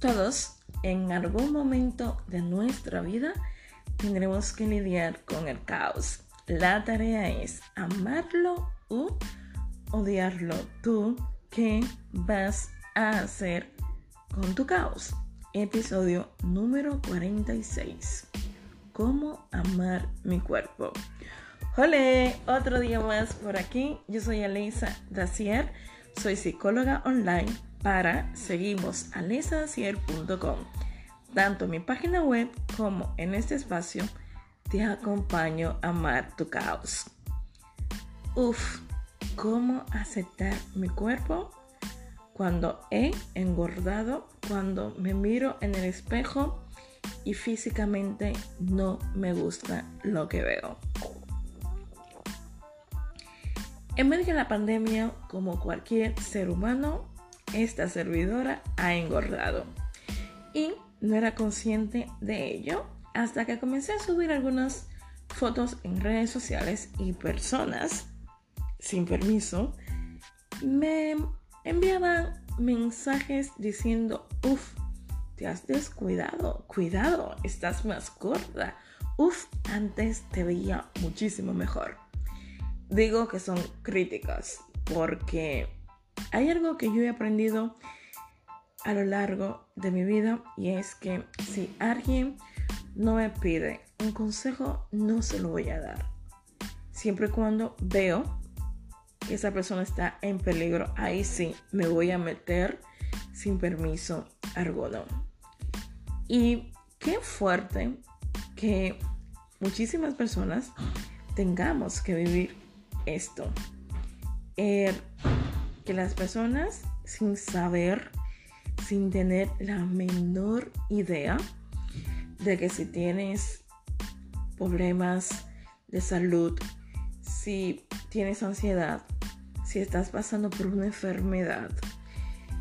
Todos en algún momento de nuestra vida tendremos que lidiar con el caos. La tarea es amarlo o odiarlo. ¿Tú qué vas a hacer con tu caos? Episodio número 46. ¿Cómo amar mi cuerpo? Hola, otro día más por aquí. Yo soy Alisa Dacier, soy psicóloga online para seguimos Tanto en mi página web como en este espacio te acompaño a amar tu caos. Uf, ¿cómo aceptar mi cuerpo? Cuando he engordado, cuando me miro en el espejo y físicamente no me gusta lo que veo. En medio de la pandemia, como cualquier ser humano, esta servidora ha engordado. Y no era consciente de ello hasta que comencé a subir algunas fotos en redes sociales y personas, sin permiso, me enviaban mensajes diciendo, uff, te has descuidado, cuidado, estás más gorda, uff, antes te veía muchísimo mejor. Digo que son críticas porque hay algo que yo he aprendido a lo largo de mi vida y es que si alguien no me pide un consejo, no se lo voy a dar. Siempre y cuando veo que esa persona está en peligro, ahí sí me voy a meter sin permiso alguno. Y qué fuerte que muchísimas personas tengamos que vivir esto. Er, que las personas sin saber, sin tener la menor idea de que si tienes problemas de salud, si tienes ansiedad, si estás pasando por una enfermedad,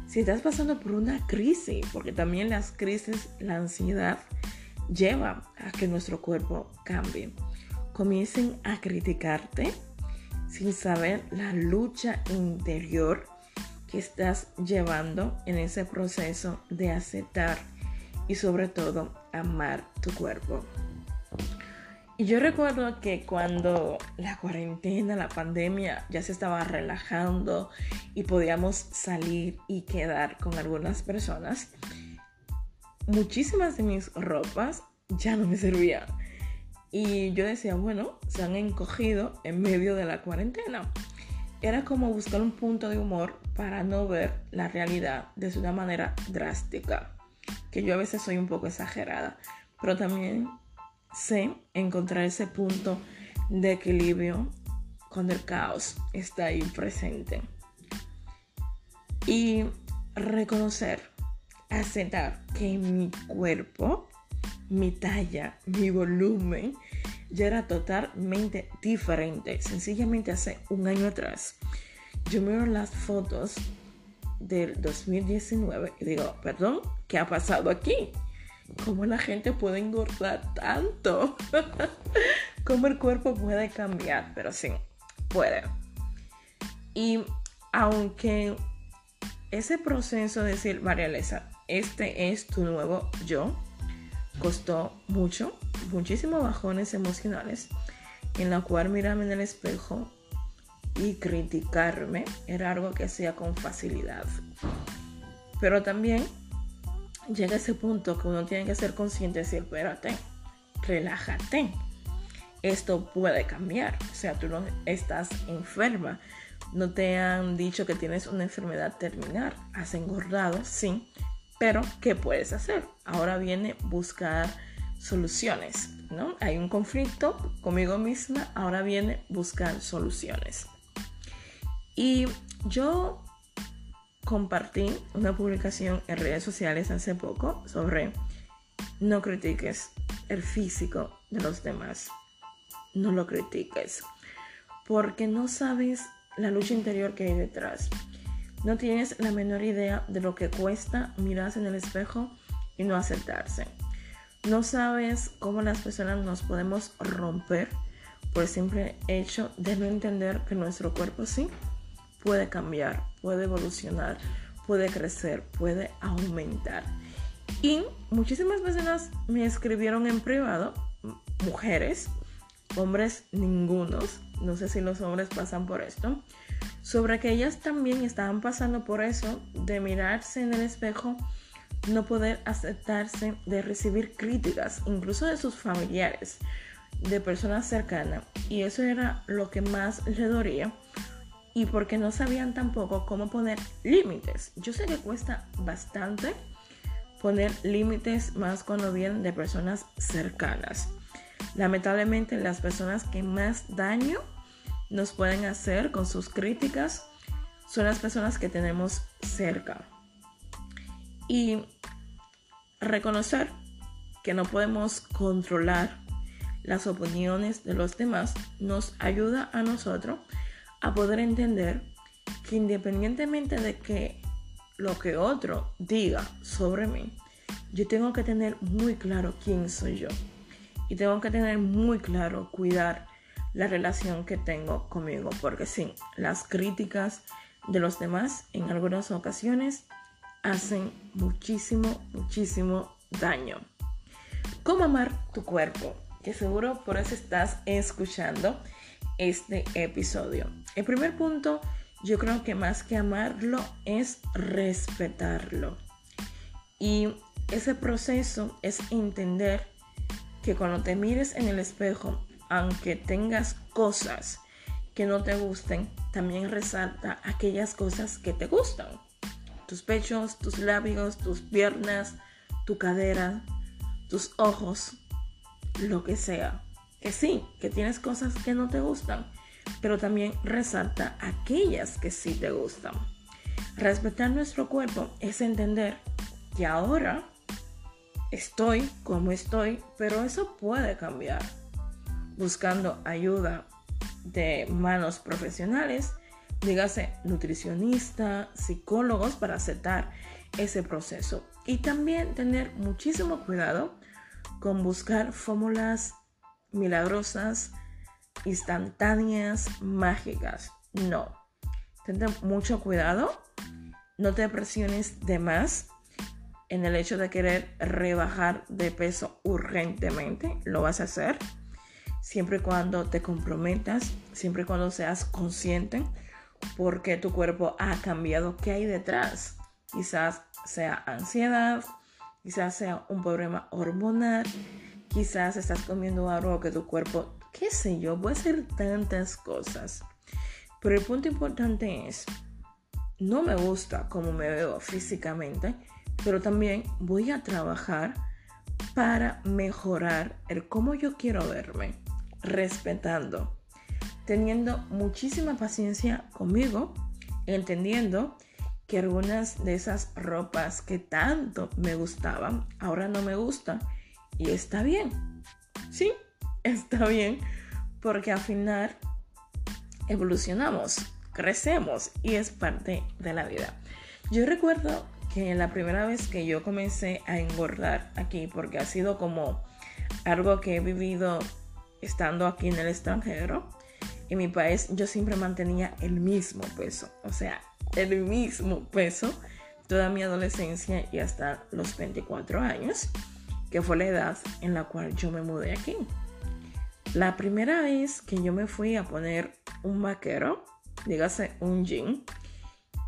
si estás pasando por una crisis, porque también las crisis, la ansiedad lleva a que nuestro cuerpo cambie, comiencen a criticarte sin saber la lucha interior que estás llevando en ese proceso de aceptar y sobre todo amar tu cuerpo. Y yo recuerdo que cuando la cuarentena, la pandemia ya se estaba relajando y podíamos salir y quedar con algunas personas, muchísimas de mis ropas ya no me servían y yo decía, bueno, se han encogido en medio de la cuarentena. Era como buscar un punto de humor para no ver la realidad de una manera drástica. Que yo a veces soy un poco exagerada, pero también sé encontrar ese punto de equilibrio cuando el caos está ahí presente. Y reconocer, aceptar que mi cuerpo mi talla, mi volumen, ya era totalmente diferente. Sencillamente hace un año atrás, yo miro las fotos del 2019 y digo, perdón, ¿qué ha pasado aquí? ¿Cómo la gente puede engordar tanto? ¿Cómo el cuerpo puede cambiar? Pero sí, puede. Y aunque ese proceso de decir, María Lesa, este es tu nuevo yo, costó mucho, muchísimos bajones emocionales, en la cual mirarme en el espejo y criticarme era algo que hacía con facilidad. Pero también llega ese punto que uno tiene que ser consciente de decir, espérate, relájate. Esto puede cambiar. O sea, tú no estás enferma. No te han dicho que tienes una enfermedad terminal. Has engordado, sí, pero, ¿qué puedes hacer? Ahora viene buscar soluciones, ¿no? Hay un conflicto conmigo misma, ahora viene buscar soluciones. Y yo compartí una publicación en redes sociales hace poco sobre no critiques el físico de los demás. No lo critiques. Porque no sabes la lucha interior que hay detrás. No tienes la menor idea de lo que cuesta mirarse en el espejo y no aceptarse. No sabes cómo las personas nos podemos romper por el simple hecho de no entender que nuestro cuerpo sí puede cambiar, puede evolucionar, puede crecer, puede aumentar. Y muchísimas personas me escribieron en privado, mujeres, hombres ningunos, no sé si los hombres pasan por esto, sobre que ellas también estaban pasando por eso de mirarse en el espejo, no poder aceptarse, de recibir críticas, incluso de sus familiares, de personas cercanas. Y eso era lo que más le dolía. Y porque no sabían tampoco cómo poner límites. Yo sé que cuesta bastante poner límites más cuando vienen de personas cercanas. Lamentablemente las personas que más daño nos pueden hacer con sus críticas son las personas que tenemos cerca. Y reconocer que no podemos controlar las opiniones de los demás nos ayuda a nosotros a poder entender que independientemente de que lo que otro diga sobre mí, yo tengo que tener muy claro quién soy yo. Y tengo que tener muy claro cuidar la relación que tengo conmigo. Porque sí, las críticas de los demás en algunas ocasiones hacen muchísimo, muchísimo daño. ¿Cómo amar tu cuerpo? Que seguro por eso estás escuchando este episodio. El primer punto, yo creo que más que amarlo es respetarlo. Y ese proceso es entender que cuando te mires en el espejo, aunque tengas cosas que no te gusten, también resalta aquellas cosas que te gustan. Tus pechos, tus labios, tus piernas, tu cadera, tus ojos, lo que sea. Que sí, que tienes cosas que no te gustan, pero también resalta aquellas que sí te gustan. Respetar nuestro cuerpo es entender que ahora estoy como estoy, pero eso puede cambiar. Buscando ayuda de manos profesionales, dígase nutricionista, psicólogos para aceptar ese proceso. Y también tener muchísimo cuidado con buscar fórmulas milagrosas, instantáneas, mágicas. No. Ten mucho cuidado. No te presiones de más en el hecho de querer rebajar de peso urgentemente, lo vas a hacer. Siempre y cuando te comprometas, siempre y cuando seas consciente porque tu cuerpo ha cambiado, qué hay detrás. Quizás sea ansiedad, quizás sea un problema hormonal, quizás estás comiendo algo que tu cuerpo, qué sé yo, puede ser tantas cosas. Pero el punto importante es, no me gusta cómo me veo físicamente, pero también voy a trabajar para mejorar el cómo yo quiero verme, respetando, teniendo muchísima paciencia conmigo, entendiendo que algunas de esas ropas que tanto me gustaban ahora no me gustan y está bien. Sí, está bien porque al final evolucionamos, crecemos y es parte de la vida. Yo recuerdo que la primera vez que yo comencé a engordar aquí, porque ha sido como algo que he vivido estando aquí en el extranjero, en mi país yo siempre mantenía el mismo peso, o sea, el mismo peso toda mi adolescencia y hasta los 24 años, que fue la edad en la cual yo me mudé aquí. La primera vez que yo me fui a poner un vaquero, dígase un jean,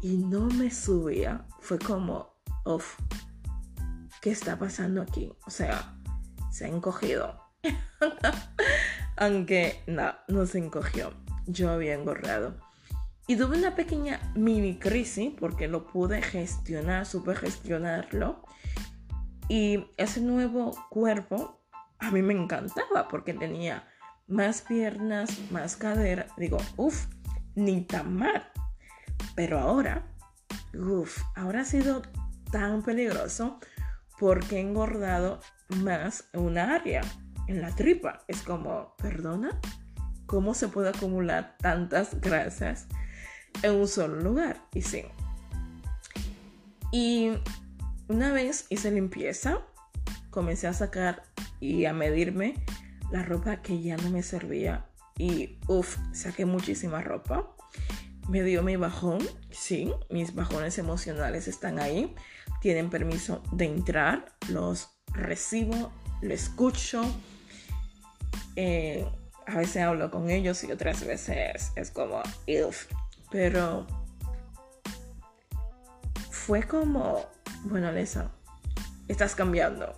y no me subía, fue como, uff, ¿qué está pasando aquí? O sea, se ha encogido. Aunque no, no se encogió. Yo había engorrado. Y tuve una pequeña mini crisis porque lo pude gestionar, supe gestionarlo. Y ese nuevo cuerpo a mí me encantaba porque tenía más piernas, más cadera. Digo, uff, ni tan mal. Pero ahora, uff, ahora ha sido tan peligroso porque he engordado más en una área, en la tripa. Es como, perdona, ¿cómo se puede acumular tantas grasas en un solo lugar? Y sí. Y una vez hice limpieza, comencé a sacar y a medirme la ropa que ya no me servía. Y uff, saqué muchísima ropa me dio mi bajón, sí, mis bajones emocionales están ahí. tienen permiso de entrar, los recibo, lo escucho. Eh, a veces hablo con ellos y otras veces es como, Pero fue como, bueno, Lesa, estás cambiando.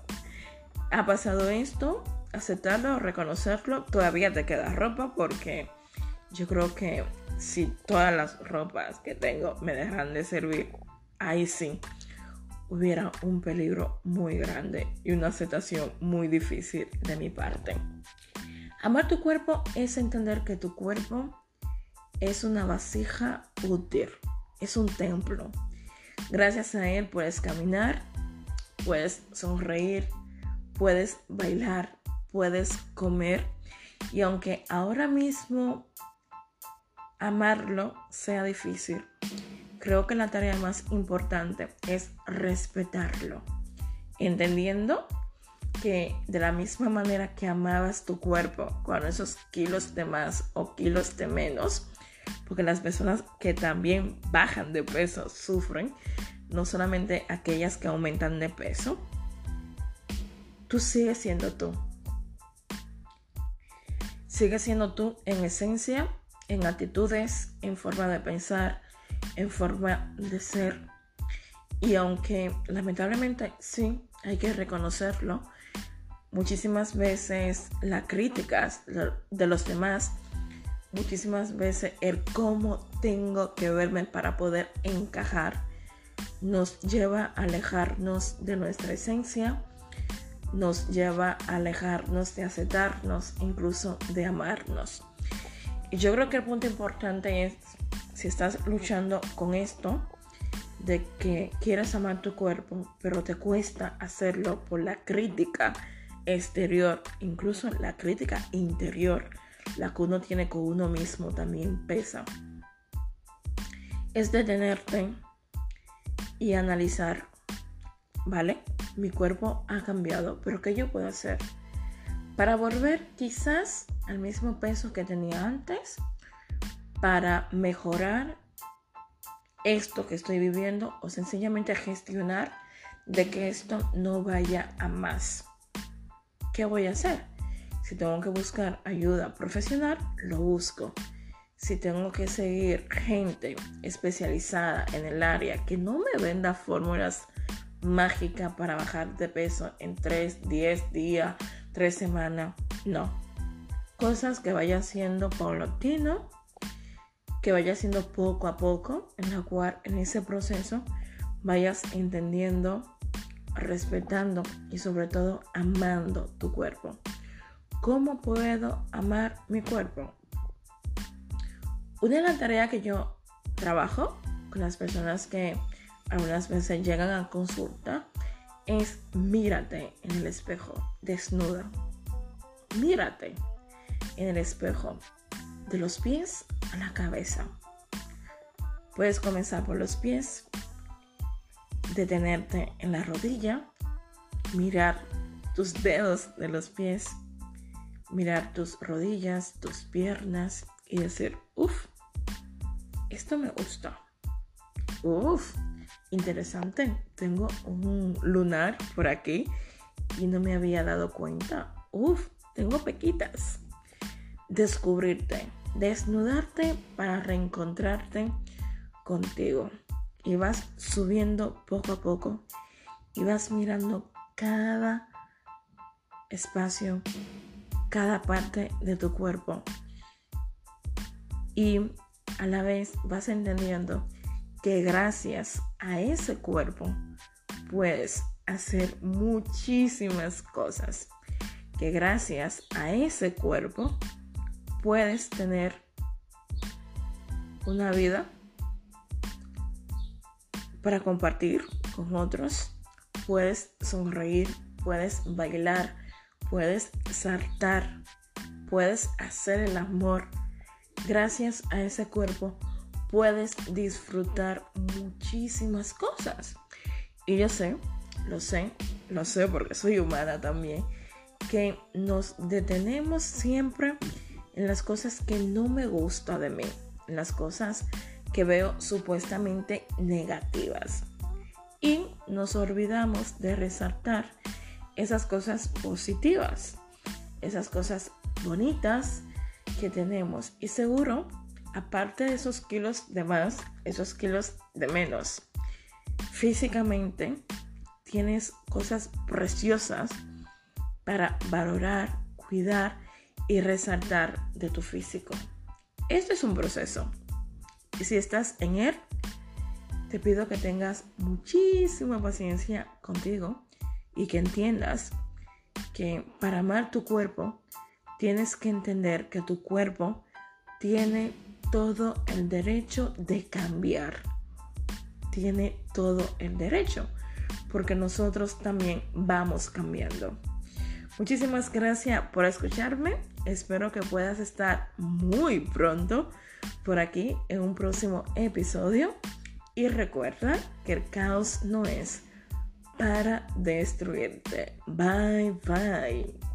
Ha pasado esto, aceptarlo, reconocerlo. Todavía te queda ropa porque yo creo que si todas las ropas que tengo me dejan de servir, ahí sí hubiera un peligro muy grande y una aceptación muy difícil de mi parte. Amar tu cuerpo es entender que tu cuerpo es una vasija útil, es un templo. Gracias a él puedes caminar, puedes sonreír, puedes bailar, puedes comer y aunque ahora mismo amarlo sea difícil, creo que la tarea más importante es respetarlo, entendiendo que de la misma manera que amabas tu cuerpo con esos kilos de más o kilos de menos, porque las personas que también bajan de peso sufren, no solamente aquellas que aumentan de peso, tú sigues siendo tú. Sigues siendo tú en esencia, en actitudes, en forma de pensar, en forma de ser. Y aunque lamentablemente sí, hay que reconocerlo, muchísimas veces las críticas de los demás, muchísimas veces el cómo tengo que verme para poder encajar, nos lleva a alejarnos de nuestra esencia, nos lleva a alejarnos de aceptarnos, incluso de amarnos. Y yo creo que el punto importante es, si estás luchando con esto, de que quieres amar tu cuerpo, pero te cuesta hacerlo por la crítica exterior, incluso la crítica interior, la que uno tiene con uno mismo también pesa. Es detenerte y analizar, ¿vale? Mi cuerpo ha cambiado, pero ¿qué yo puedo hacer? Para volver quizás al mismo peso que tenía antes, para mejorar esto que estoy viviendo o sencillamente gestionar de que esto no vaya a más. ¿qué voy a hacer? Si tengo que buscar ayuda profesional, lo busco. Si tengo que seguir gente especializada en el área que no me venda fórmulas mágicas para bajar de peso en 3, 10 días, 3 semanas, no. Cosas que vaya siendo paulatino, que vaya siendo poco a poco, en la cual en ese proceso vayas entendiendo respetando y sobre todo amando tu cuerpo. ¿Cómo puedo amar mi cuerpo? Una de las tareas que yo trabajo con las personas que algunas veces llegan a consulta es mírate en el espejo, desnuda. Mírate en el espejo, de los pies a la cabeza. Puedes comenzar por los pies, detenerte en la rodilla, mirar tus dedos de los pies, mirar tus rodillas, tus piernas y decir, uff, esto me gusta. Uff, interesante. Tengo un lunar por aquí y no me había dado cuenta. Uff, tengo pequitas. Descubrirte, desnudarte para reencontrarte contigo y vas subiendo poco a poco y vas mirando cada espacio, cada parte de tu cuerpo. Y a la vez vas entendiendo que gracias a ese cuerpo puedes hacer muchísimas cosas. Que gracias a ese cuerpo puedes tener una vida para compartir con otros. Puedes sonreír, puedes bailar, puedes saltar, puedes hacer el amor. Gracias a ese cuerpo puedes disfrutar muchísimas cosas. Y yo sé, lo sé, lo sé porque soy humana también, que nos detenemos siempre en las cosas que no me gusta de mí, en las cosas que veo supuestamente negativas. Y nos olvidamos de resaltar esas cosas positivas, esas cosas bonitas que tenemos. Y seguro, aparte de esos kilos de más, esos kilos de menos, físicamente tienes cosas preciosas para valorar, cuidar y resaltar de tu físico. Esto es un proceso. Y si estás en él, te pido que tengas muchísima paciencia contigo y que entiendas que para amar tu cuerpo tienes que entender que tu cuerpo tiene todo el derecho de cambiar. Tiene todo el derecho, porque nosotros también vamos cambiando. Muchísimas gracias por escucharme. Espero que puedas estar muy pronto por aquí en un próximo episodio. Y recuerda que el caos no es para destruirte. Bye bye.